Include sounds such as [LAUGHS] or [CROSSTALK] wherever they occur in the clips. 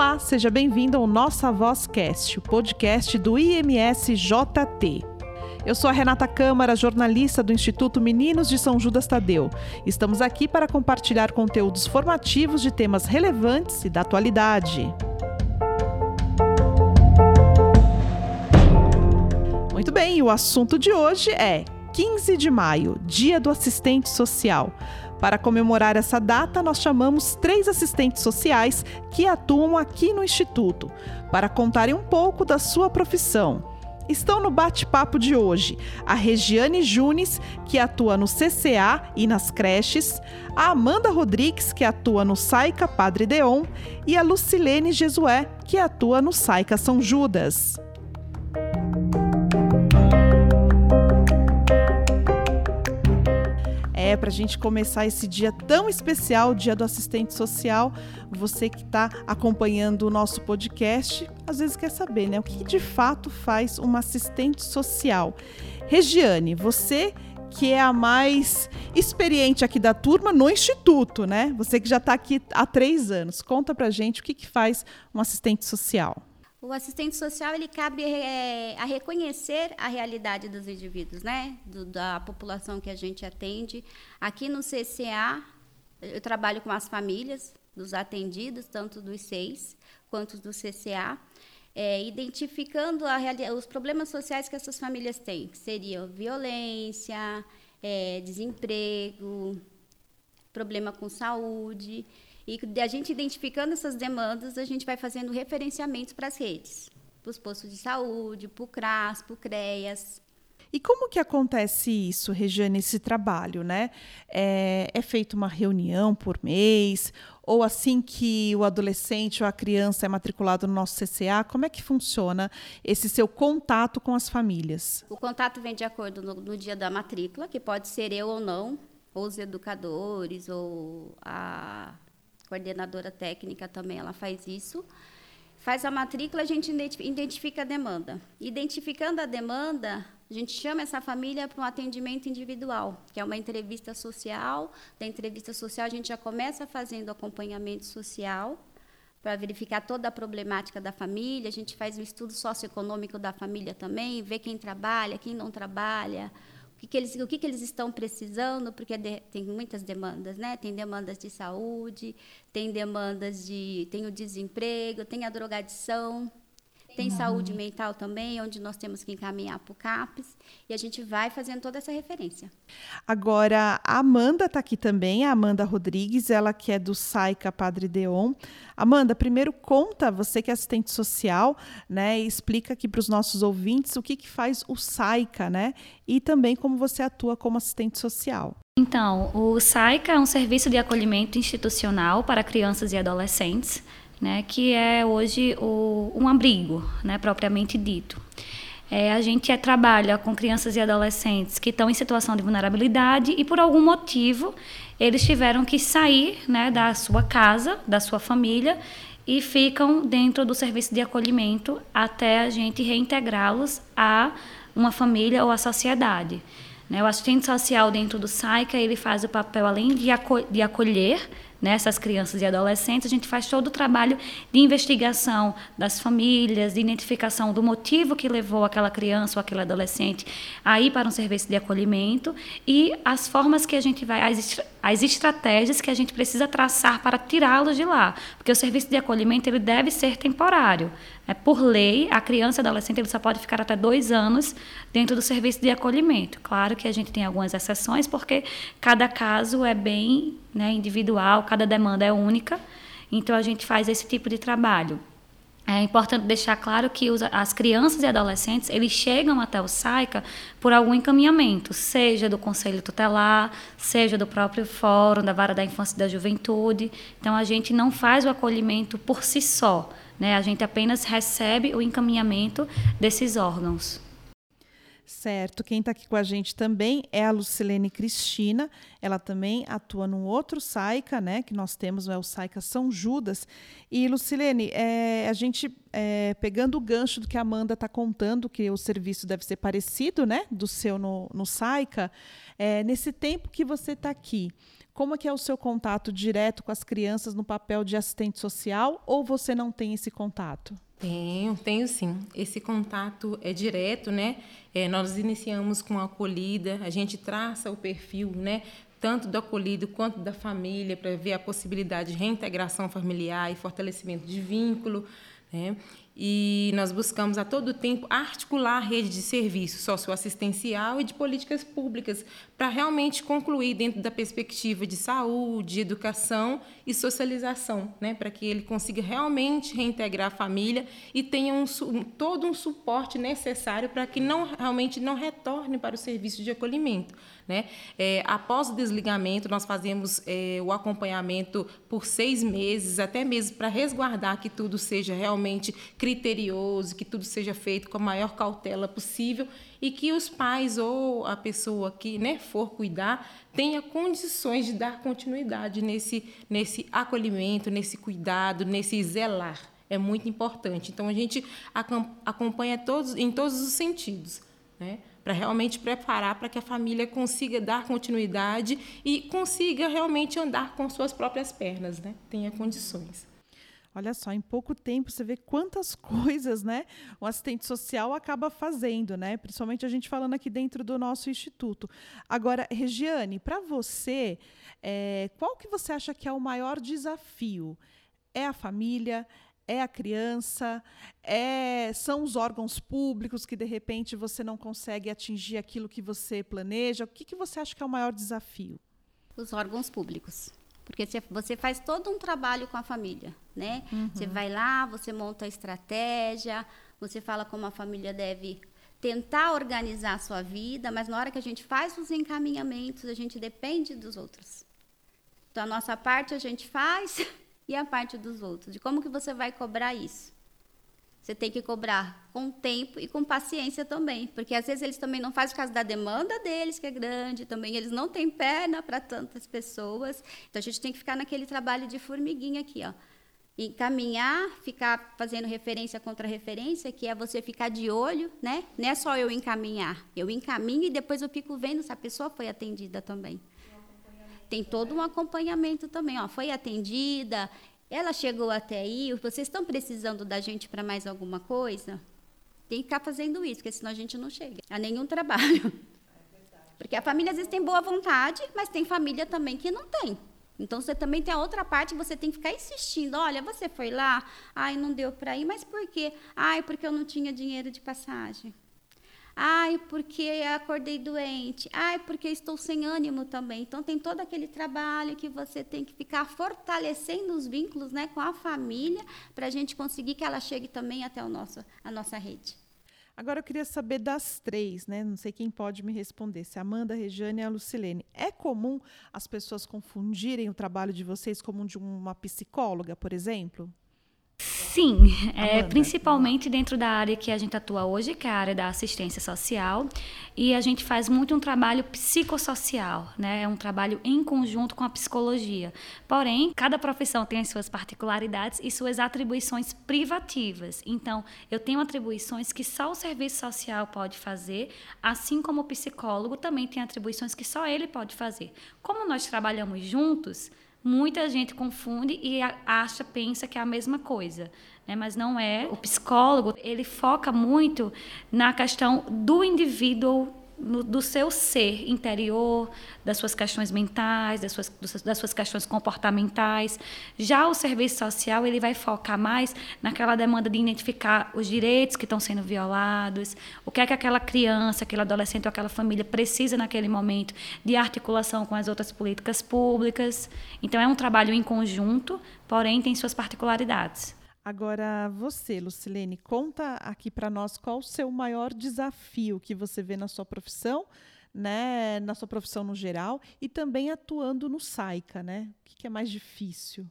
Olá, seja bem-vindo ao Nossa Voz Cast, o podcast do IMSJT. Eu sou a Renata Câmara, jornalista do Instituto Meninos de São Judas Tadeu. Estamos aqui para compartilhar conteúdos formativos de temas relevantes e da atualidade. Muito bem, o assunto de hoje é 15 de maio, Dia do Assistente Social. Para comemorar essa data, nós chamamos três assistentes sociais que atuam aqui no Instituto, para contarem um pouco da sua profissão. Estão no bate-papo de hoje a Regiane Junes, que atua no CCA e nas creches, a Amanda Rodrigues, que atua no Saica Padre Deon, e a Lucilene Jesué, que atua no Saica São Judas. É, para a gente começar esse dia tão especial, Dia do Assistente Social, você que está acompanhando o nosso podcast, às vezes quer saber, né? O que de fato faz uma assistente social? Regiane, você que é a mais experiente aqui da turma no Instituto, né? Você que já está aqui há três anos. Conta para gente o que, que faz um assistente social. O assistente social ele cabe é, a reconhecer a realidade dos indivíduos, né? Do, da população que a gente atende. Aqui no CCA, eu trabalho com as famílias dos atendidos, tanto dos seis quanto do CCA, é, identificando os problemas sociais que essas famílias têm, que seriam violência, é, desemprego, problema com saúde. E a gente identificando essas demandas, a gente vai fazendo referenciamentos para as redes, para os postos de saúde, para o CRAS, para o CREAS. E como que acontece isso, Regiane, esse trabalho, né? É, é feita uma reunião por mês? Ou assim que o adolescente ou a criança é matriculado no nosso CCA, como é que funciona esse seu contato com as famílias? O contato vem de acordo no, no dia da matrícula, que pode ser eu ou não, ou os educadores, ou a coordenadora técnica também, ela faz isso. Faz a matrícula, a gente identifica a demanda. Identificando a demanda, a gente chama essa família para um atendimento individual, que é uma entrevista social. Da entrevista social, a gente já começa fazendo acompanhamento social para verificar toda a problemática da família. A gente faz um estudo socioeconômico da família também, ver quem trabalha, quem não trabalha, que, que eles, o que, que eles estão precisando, porque de, tem muitas demandas, né? Tem demandas de saúde, tem demandas de. tem o desemprego, tem a drogadição, tem uhum. saúde mental também, onde nós temos que encaminhar para o CAPES, e a gente vai fazendo toda essa referência. Agora, a Amanda está aqui também, a Amanda Rodrigues, ela que é do SAICA Padre Deon. Amanda, primeiro conta, você que é assistente social, né, e explica aqui para os nossos ouvintes o que, que faz o SAICA, né, e também como você atua como assistente social. Então, o SAICA é um serviço de acolhimento institucional para crianças e adolescentes né, que é hoje o, um abrigo, né, propriamente dito. É, a gente é, trabalha com crianças e adolescentes que estão em situação de vulnerabilidade e, por algum motivo, eles tiveram que sair né, da sua casa, da sua família e ficam dentro do serviço de acolhimento até a gente reintegrá-los a uma família ou à sociedade. Né, o assistente social dentro do SAICA ele faz o papel, além de, de acolher nessas crianças e adolescentes, a gente faz todo o trabalho de investigação das famílias, de identificação do motivo que levou aquela criança ou aquele adolescente a ir para um serviço de acolhimento e as formas que a gente vai, as, as estratégias que a gente precisa traçar para tirá-los de lá, porque o serviço de acolhimento ele deve ser temporário. É, por lei, a criança e adolescente ele só pode ficar até dois anos dentro do serviço de acolhimento. Claro que a gente tem algumas exceções, porque cada caso é bem né, individual, cada demanda é única, então a gente faz esse tipo de trabalho. É importante deixar claro que os, as crianças e adolescentes eles chegam até o SAICA por algum encaminhamento, seja do Conselho Tutelar, seja do próprio Fórum, da Vara da Infância e da Juventude. Então a gente não faz o acolhimento por si só. Né? A gente apenas recebe o encaminhamento desses órgãos. Certo. Quem está aqui com a gente também é a Lucilene Cristina. Ela também atua num outro SAICA, né? Que nós temos, é o SAICA São Judas. E, Lucilene, é, a gente, é, pegando o gancho do que a Amanda está contando, que o serviço deve ser parecido, né? Do seu no, no SAICA, é, nesse tempo que você está aqui, como é que é o seu contato direto com as crianças no papel de assistente social ou você não tem esse contato? Tenho, tenho sim. Esse contato é direto, né? É, nós iniciamos com a acolhida, a gente traça o perfil, né? Tanto do acolhido quanto da família, para ver a possibilidade de reintegração familiar e fortalecimento de vínculo. Né? E nós buscamos a todo tempo articular a rede de serviço socioassistencial e de políticas públicas para realmente concluir dentro da perspectiva de saúde, educação e socialização, né? para que ele consiga realmente reintegrar a família e tenha um, todo um suporte necessário para que não realmente não retorne para o serviço de acolhimento. Né? É, após o desligamento, nós fazemos é, o acompanhamento por seis meses, até mesmo para resguardar que tudo seja realmente criterioso, que tudo seja feito com a maior cautela possível e que os pais ou a pessoa que né, for cuidar tenha condições de dar continuidade nesse, nesse acolhimento, nesse cuidado, nesse zelar. É muito importante. Então, a gente acompanha todos, em todos os sentidos. Né? para realmente preparar para que a família consiga dar continuidade e consiga realmente andar com suas próprias pernas, né? Tenha condições. Olha só, em pouco tempo você vê quantas [LAUGHS] coisas, né, o assistente social acaba fazendo, né? Principalmente a gente falando aqui dentro do nosso instituto. Agora, Regiane, para você, é, qual que você acha que é o maior desafio? É a família? é a criança, é, são os órgãos públicos que de repente você não consegue atingir aquilo que você planeja. O que, que você acha que é o maior desafio? Os órgãos públicos. Porque você faz todo um trabalho com a família, né? Uhum. Você vai lá, você monta a estratégia, você fala como a família deve tentar organizar a sua vida, mas na hora que a gente faz os encaminhamentos, a gente depende dos outros. Então, a nossa parte a gente faz, [LAUGHS] e a parte dos outros, de como que você vai cobrar isso. Você tem que cobrar com tempo e com paciência também, porque às vezes eles também não fazem por causa da demanda deles, que é grande, também eles não têm perna para tantas pessoas. Então a gente tem que ficar naquele trabalho de formiguinha aqui, ó. Encaminhar, ficar fazendo referência contra referência, que é você ficar de olho, né? Não é só eu encaminhar. Eu encaminho e depois eu fico vendo se a pessoa foi atendida também tem todo um acompanhamento também. Ó, foi atendida, ela chegou até aí, vocês estão precisando da gente para mais alguma coisa? Tem que ficar fazendo isso, porque senão a gente não chega a nenhum [LAUGHS] trabalho. Porque a família às vezes tem boa vontade, mas tem família também que não tem. Então você também tem a outra parte, você tem que ficar insistindo. Olha, você foi lá, ai, não deu para ir, mas por quê? Ai, porque eu não tinha dinheiro de passagem. Ai, porque acordei doente. Ai, porque estou sem ânimo também. Então tem todo aquele trabalho que você tem que ficar fortalecendo os vínculos, né, com a família, para a gente conseguir que ela chegue também até o nosso, a nossa rede. Agora eu queria saber das três, né? Não sei quem pode me responder, se a Amanda, a Regiane e a Lucilene. É comum as pessoas confundirem o trabalho de vocês como de uma psicóloga, por exemplo? Sim, [LAUGHS] é, principalmente dentro da área que a gente atua hoje, que é a área da assistência social, e a gente faz muito um trabalho psicossocial, né? É um trabalho em conjunto com a psicologia. Porém, cada profissão tem as suas particularidades e suas atribuições privativas. Então, eu tenho atribuições que só o serviço social pode fazer, assim como o psicólogo também tem atribuições que só ele pode fazer. Como nós trabalhamos juntos, muita gente confunde e acha, pensa que é a mesma coisa, né? mas não é. O psicólogo ele foca muito na questão do indivíduo no, do seu ser interior, das suas questões mentais, das suas, das suas questões comportamentais. Já o serviço social ele vai focar mais naquela demanda de identificar os direitos que estão sendo violados, o que é que aquela criança, aquele adolescente ou aquela família precisa naquele momento de articulação com as outras políticas públicas. Então é um trabalho em conjunto, porém tem suas particularidades. Agora, você, Lucilene, conta aqui para nós qual o seu maior desafio que você vê na sua profissão, né, na sua profissão no geral, e também atuando no SAICA, né? O que é mais difícil?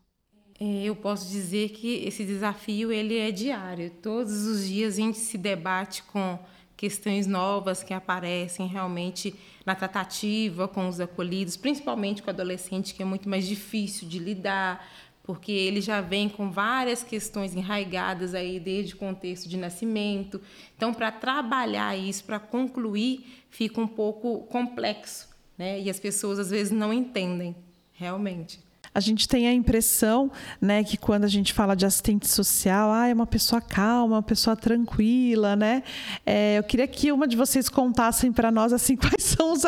É, eu posso dizer que esse desafio ele é diário. Todos os dias a gente se debate com questões novas que aparecem realmente na tratativa com os acolhidos, principalmente com o adolescente, que é muito mais difícil de lidar, porque ele já vem com várias questões enraigadas aí desde o contexto de nascimento. Então, para trabalhar isso, para concluir, fica um pouco complexo, né? E as pessoas às vezes não entendem, realmente a gente tem a impressão, né, que quando a gente fala de assistente social, ah, é uma pessoa calma, uma pessoa tranquila, né? É, eu queria que uma de vocês contassem para nós assim [LAUGHS] quais [LAUGHS] os,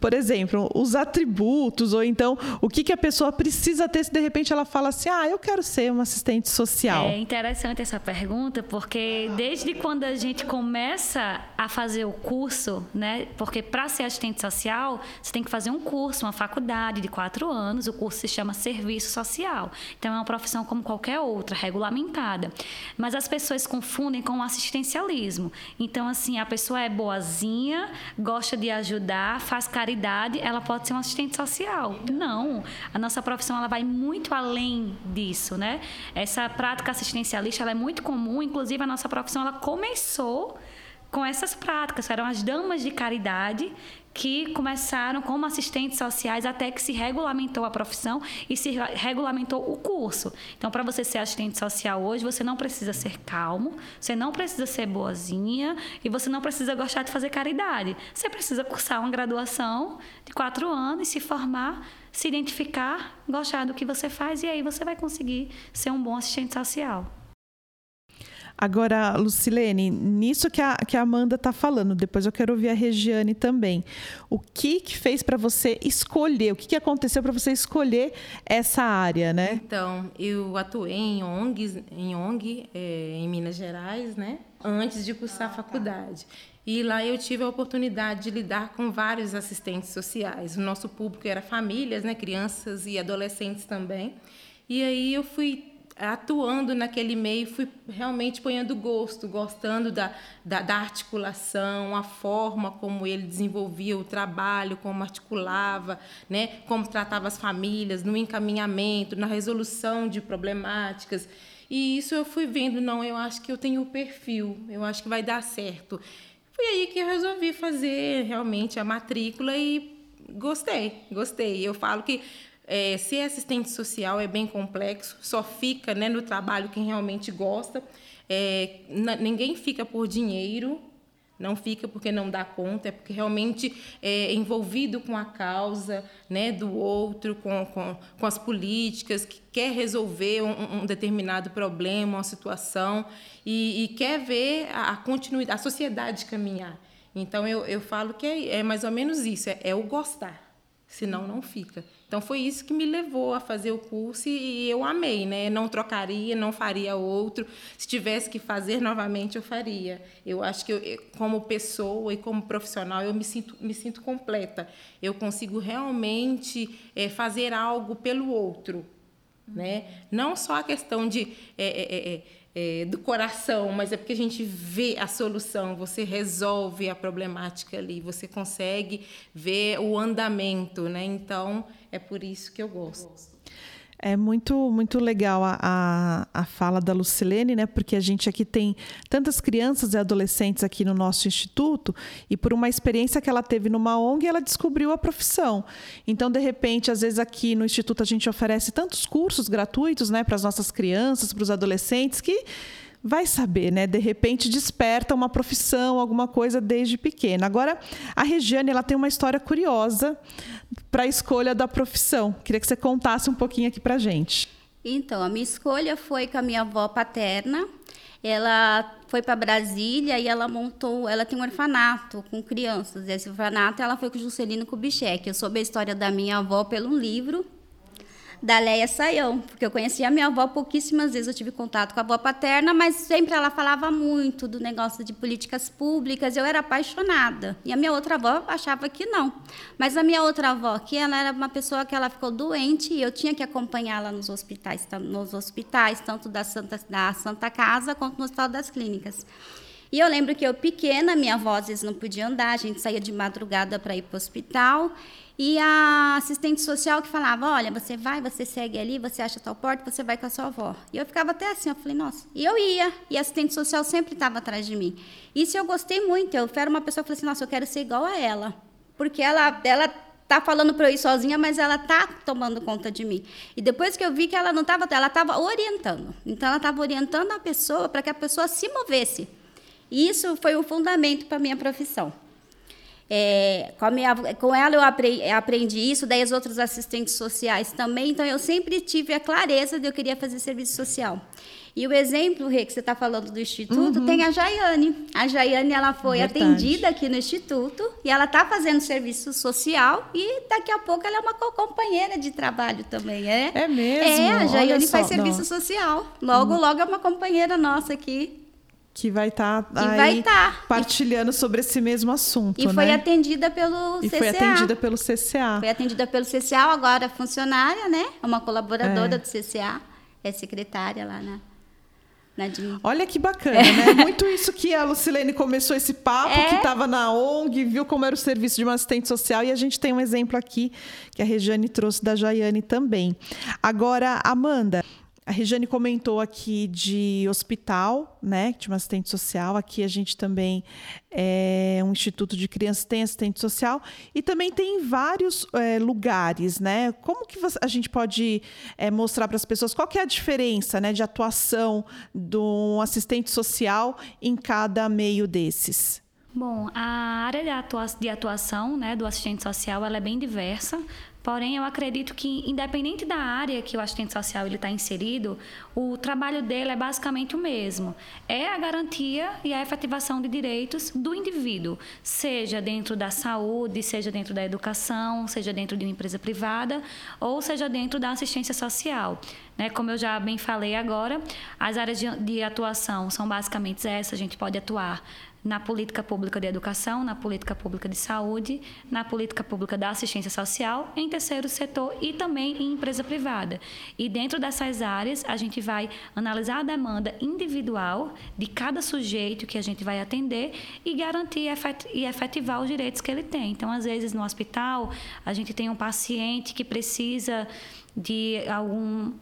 por exemplo, os atributos ou então o que que a pessoa precisa ter se de repente ela fala assim, ah, eu quero ser uma assistente social. É interessante essa pergunta porque desde quando a gente começa a fazer o curso, né? Porque para ser assistente social você tem que fazer um curso, uma faculdade de quatro anos. O curso se chama serviço social. Então, é uma profissão como qualquer outra, regulamentada. Mas as pessoas confundem com o assistencialismo. Então, assim, a pessoa é boazinha, gosta de ajudar, faz caridade, ela pode ser um assistente social. Não. A nossa profissão ela vai muito além disso, né? Essa prática assistencialista ela é muito comum, inclusive a nossa profissão ela começou com essas práticas, eram as damas de caridade que começaram como assistentes sociais até que se regulamentou a profissão e se regulamentou o curso. Então, para você ser assistente social hoje, você não precisa ser calmo, você não precisa ser boazinha e você não precisa gostar de fazer caridade. Você precisa cursar uma graduação de quatro anos se formar, se identificar, gostar do que você faz e aí você vai conseguir ser um bom assistente social. Agora, Lucilene, nisso que a, que a Amanda está falando, depois eu quero ouvir a Regiane também. O que, que fez para você escolher? O que, que aconteceu para você escolher essa área, né? Então, eu atuei em ONGs, em ONG, é, em Minas Gerais, né? Antes de cursar a faculdade. E lá eu tive a oportunidade de lidar com vários assistentes sociais. O nosso público era famílias, né? Crianças e adolescentes também. E aí eu fui atuando naquele meio, fui realmente ponhando gosto, gostando da, da, da, articulação, a forma como ele desenvolvia o trabalho, como articulava, né, como tratava as famílias, no encaminhamento, na resolução de problemáticas. E isso eu fui vendo, não, eu acho que eu tenho o perfil, eu acho que vai dar certo. Foi aí que eu resolvi fazer realmente a matrícula e gostei, gostei. Eu falo que é, ser assistente social é bem complexo, só fica né, no trabalho quem realmente gosta. É, ninguém fica por dinheiro, não fica porque não dá conta, é porque realmente é envolvido com a causa né, do outro, com, com, com as políticas, que quer resolver um, um determinado problema, uma situação, e, e quer ver a, a, continuidade, a sociedade caminhar. Então, eu, eu falo que é, é mais ou menos isso, é, é o gostar, senão não fica. Então foi isso que me levou a fazer o curso e eu amei, né? Não trocaria, não faria outro. Se tivesse que fazer novamente, eu faria. Eu acho que eu, como pessoa e como profissional eu me sinto me sinto completa. Eu consigo realmente é, fazer algo pelo outro, né? Não só a questão de é, é, é do coração, mas é porque a gente vê a solução, você resolve a problemática ali, você consegue ver o andamento, né? Então, é por isso que eu gosto. É muito, muito legal a, a, a, fala da Lucilene, né? Porque a gente aqui tem tantas crianças e adolescentes aqui no nosso instituto e por uma experiência que ela teve numa ONG, ela descobriu a profissão. Então, de repente, às vezes aqui no instituto a gente oferece tantos cursos gratuitos, né, para as nossas crianças, para os adolescentes que vai saber, né? De repente desperta uma profissão, alguma coisa desde pequena. Agora, a Regiane, ela tem uma história curiosa para a escolha da profissão. Queria que você contasse um pouquinho aqui para gente. Então, a minha escolha foi com a minha avó paterna. Ela foi para Brasília e ela montou, ela tem um orfanato com crianças. Esse orfanato ela foi com Juscelino Kubitschek. Eu soube a história da minha avó pelo livro da Leia Saião, porque eu conhecia a minha avó pouquíssimas vezes, eu tive contato com a avó paterna, mas sempre ela falava muito do negócio de políticas públicas, eu era apaixonada. E a minha outra avó achava que não. Mas a minha outra avó, que ela era uma pessoa que ela ficou doente e eu tinha que acompanhá-la nos hospitais, nos hospitais, tanto da Santa, da Santa Casa quanto no Hospital das Clínicas. E eu lembro que eu pequena, minha avó às vezes não podia andar, a gente saía de madrugada para ir para o hospital. E a assistente social que falava: Olha, você vai, você segue ali, você acha tal porta, você vai com a sua avó. E eu ficava até assim, eu falei: Nossa. E eu ia, e a assistente social sempre estava atrás de mim. Isso eu gostei muito. Eu era uma pessoa que falei assim: Nossa, eu quero ser igual a ela. Porque ela, ela tá falando para eu ir sozinha, mas ela tá tomando conta de mim. E depois que eu vi que ela não estava, ela estava orientando. Então ela estava orientando a pessoa para que a pessoa se movesse. E isso foi o fundamento para a minha profissão. É, com, minha, com, ela eu aprendi isso, daí as outras assistentes sociais também, então eu sempre tive a clareza de eu queria fazer serviço social. E o exemplo, Rê, que você está falando do Instituto, uhum. tem a Jaiane. A Jaiane ela foi Verdade. atendida aqui no Instituto e ela está fazendo serviço social e daqui a pouco ela é uma companheira de trabalho também. É, é mesmo? É, a Jaiane faz serviço Não. social. Logo, hum. logo é uma companheira nossa aqui que vai estar tá tá. partilhando sobre esse mesmo assunto. E né? foi atendida pelo e CCA. Foi atendida pelo CCA. Foi atendida pelo CCA, agora funcionária, né? É uma colaboradora é. do CCA, é secretária lá na. Olha que bacana, é. né? [LAUGHS] Muito isso que a Lucilene começou esse papo, é. que estava na ONG, viu como era o serviço de uma assistente social, e a gente tem um exemplo aqui que a Regiane trouxe da Jaiane também. Agora, Amanda, a Regiane comentou aqui de hospital, né, de uma assistente social. Aqui a gente também é um instituto de crianças tem assistente social e também tem vários é, lugares, né? Como que a gente pode é, mostrar para as pessoas qual é a diferença, né, de atuação do assistente social em cada meio desses? Bom, a área de atuação né, do assistente social ela é bem diversa. Porém, eu acredito que, independente da área que o assistente social está inserido, o trabalho dele é basicamente o mesmo. É a garantia e a efetivação de direitos do indivíduo, seja dentro da saúde, seja dentro da educação, seja dentro de uma empresa privada ou seja dentro da assistência social. Né? Como eu já bem falei agora, as áreas de, de atuação são basicamente essas. A gente pode atuar na política pública de educação, na política pública de saúde, na política pública da assistência social, em terceiro setor e também em empresa privada. E dentro dessas áreas, a gente vai analisar a demanda individual de cada sujeito que a gente vai atender e garantir e efetivar os direitos que ele tem. Então, às vezes, no hospital, a gente tem um paciente que precisa de algum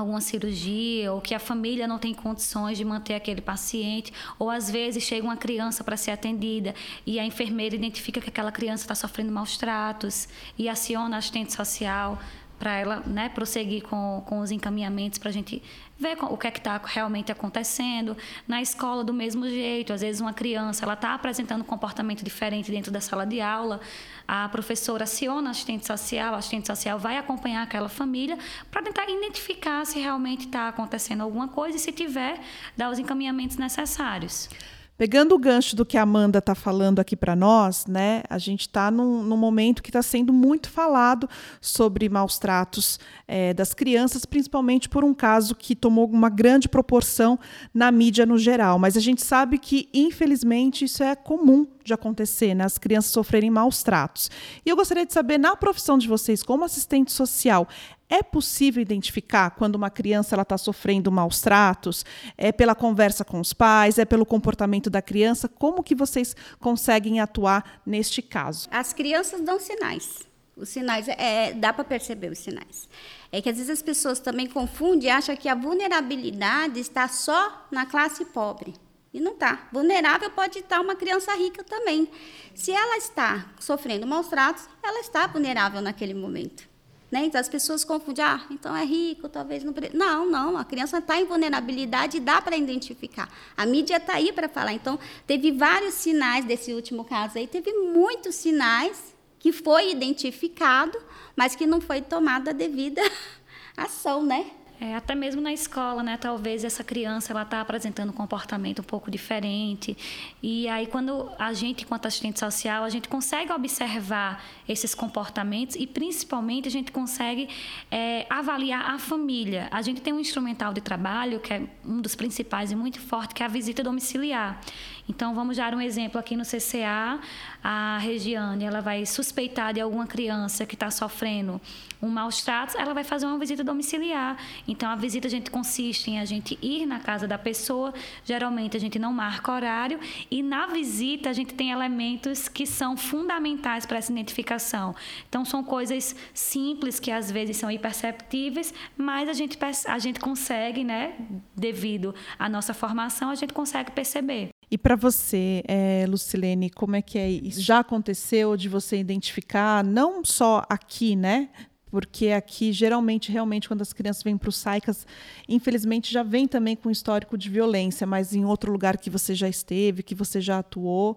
alguma cirurgia ou que a família não tem condições de manter aquele paciente, ou às vezes chega uma criança para ser atendida e a enfermeira identifica que aquela criança está sofrendo maus tratos e aciona a assistente social para ela né, prosseguir com, com os encaminhamentos para a gente ver o que é que está realmente acontecendo. Na escola, do mesmo jeito, às vezes uma criança ela está apresentando um comportamento diferente dentro da sala de aula, a professora aciona a assistente social, a assistente social vai acompanhar aquela família para tentar identificar se realmente está acontecendo alguma coisa e, se tiver, dar os encaminhamentos necessários. Pegando o gancho do que a Amanda está falando aqui para nós, né? A gente está num, num, momento que está sendo muito falado sobre maus tratos é, das crianças, principalmente por um caso que tomou uma grande proporção na mídia no geral. Mas a gente sabe que, infelizmente, isso é comum de acontecer, né? As crianças sofrerem maus tratos. E eu gostaria de saber, na profissão de vocês, como assistente social, é possível identificar quando uma criança está sofrendo maus tratos? É pela conversa com os pais? É pelo comportamento da criança? Como que vocês conseguem atuar neste caso? As crianças dão sinais. Os sinais, é, dá para perceber os sinais. É que às vezes as pessoas também confundem e acham que a vulnerabilidade está só na classe pobre. E não está. Vulnerável pode estar uma criança rica também. Se ela está sofrendo maus tratos, ela está vulnerável naquele momento. Né? Então, as pessoas confundem, ah, então é rico, talvez não. Não, não, a criança está em vulnerabilidade e dá para identificar. A mídia está aí para falar. Então, teve vários sinais desse último caso aí, teve muitos sinais que foi identificado, mas que não foi tomada a devida [LAUGHS] ação, né? É, até mesmo na escola, né? Talvez essa criança ela está apresentando um comportamento um pouco diferente. E aí, quando a gente, enquanto assistente social, a gente consegue observar esses comportamentos e, principalmente, a gente consegue é, avaliar a família. A gente tem um instrumental de trabalho que é um dos principais e muito forte, que é a visita domiciliar. Então, vamos dar um exemplo aqui no CCA, a Regiane, ela vai suspeitar de alguma criança que está sofrendo um maus tratos, ela vai fazer uma visita domiciliar. Então, a visita a gente consiste em a gente ir na casa da pessoa, geralmente a gente não marca horário, e na visita a gente tem elementos que são fundamentais para essa identificação. Então, são coisas simples que às vezes são imperceptíveis, mas a gente, a gente consegue, né, devido à nossa formação, a gente consegue perceber. E para você, é, Lucilene, como é que é isso? Já aconteceu de você identificar, não só aqui, né? Porque aqui, geralmente, realmente, quando as crianças vêm para o SAICAS, infelizmente já vem também com histórico de violência, mas em outro lugar que você já esteve, que você já atuou,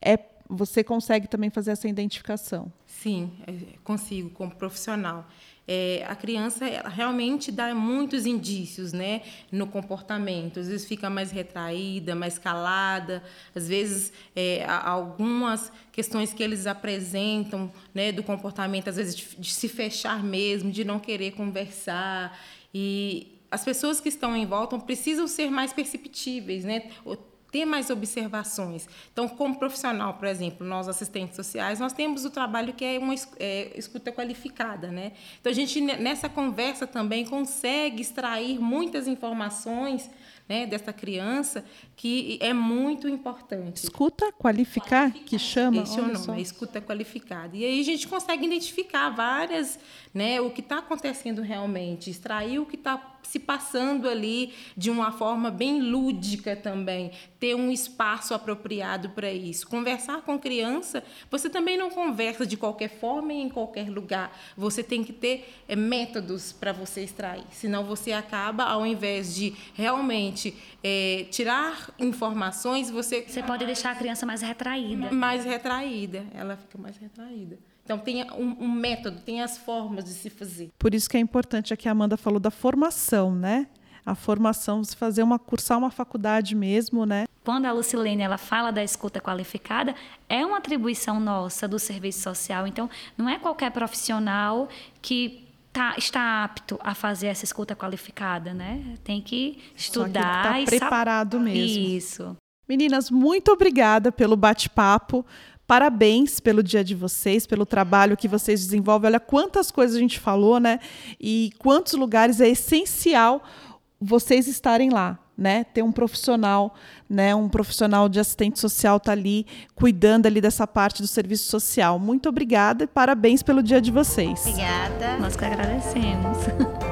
é, você consegue também fazer essa identificação? Sim, é, consigo, como profissional é, a criança realmente dá muitos indícios né, no comportamento. Às vezes fica mais retraída, mais calada, às vezes é, algumas questões que eles apresentam né, do comportamento, às vezes de, de se fechar mesmo, de não querer conversar. E as pessoas que estão em volta precisam ser mais perceptíveis, né? Ter mais observações. Então, como profissional, por exemplo, nós assistentes sociais, nós temos o trabalho que é uma é, escuta qualificada, né? Então, a gente nessa conversa também consegue extrair muitas informações né, dessa criança que é muito importante. Escuta qualificar, que chama? Esse é o nome, é escuta qualificada. E aí a gente consegue identificar várias, né, o que está acontecendo realmente, extrair o que está se passando ali de uma forma bem lúdica também, ter um espaço apropriado para isso. Conversar com criança, você também não conversa de qualquer forma e em qualquer lugar. Você tem que ter é, métodos para você extrair, senão você acaba, ao invés de realmente é, tirar informações, você. Você pode deixar a criança mais retraída. Mais retraída, ela fica mais retraída. Então, tem um, um, método, tem as formas de se fazer. Por isso que é importante, aqui a Amanda falou da formação, né? A formação, você fazer uma, cursar uma faculdade mesmo, né? Quando a Lucilene ela fala da escuta qualificada, é uma atribuição nossa do serviço social. Então, não é qualquer profissional que tá, está apto a fazer essa escuta qualificada, né? Tem que estudar Só que tá preparado mesmo. Isso. Meninas, muito obrigada pelo bate-papo. Parabéns pelo dia de vocês, pelo trabalho que vocês desenvolvem. Olha quantas coisas a gente falou, né? E quantos lugares é essencial vocês estarem lá, né? Ter um profissional, né? Um profissional de assistente social tá ali cuidando ali dessa parte do serviço social. Muito obrigada e parabéns pelo dia de vocês. Obrigada. Nós que agradecemos. [LAUGHS]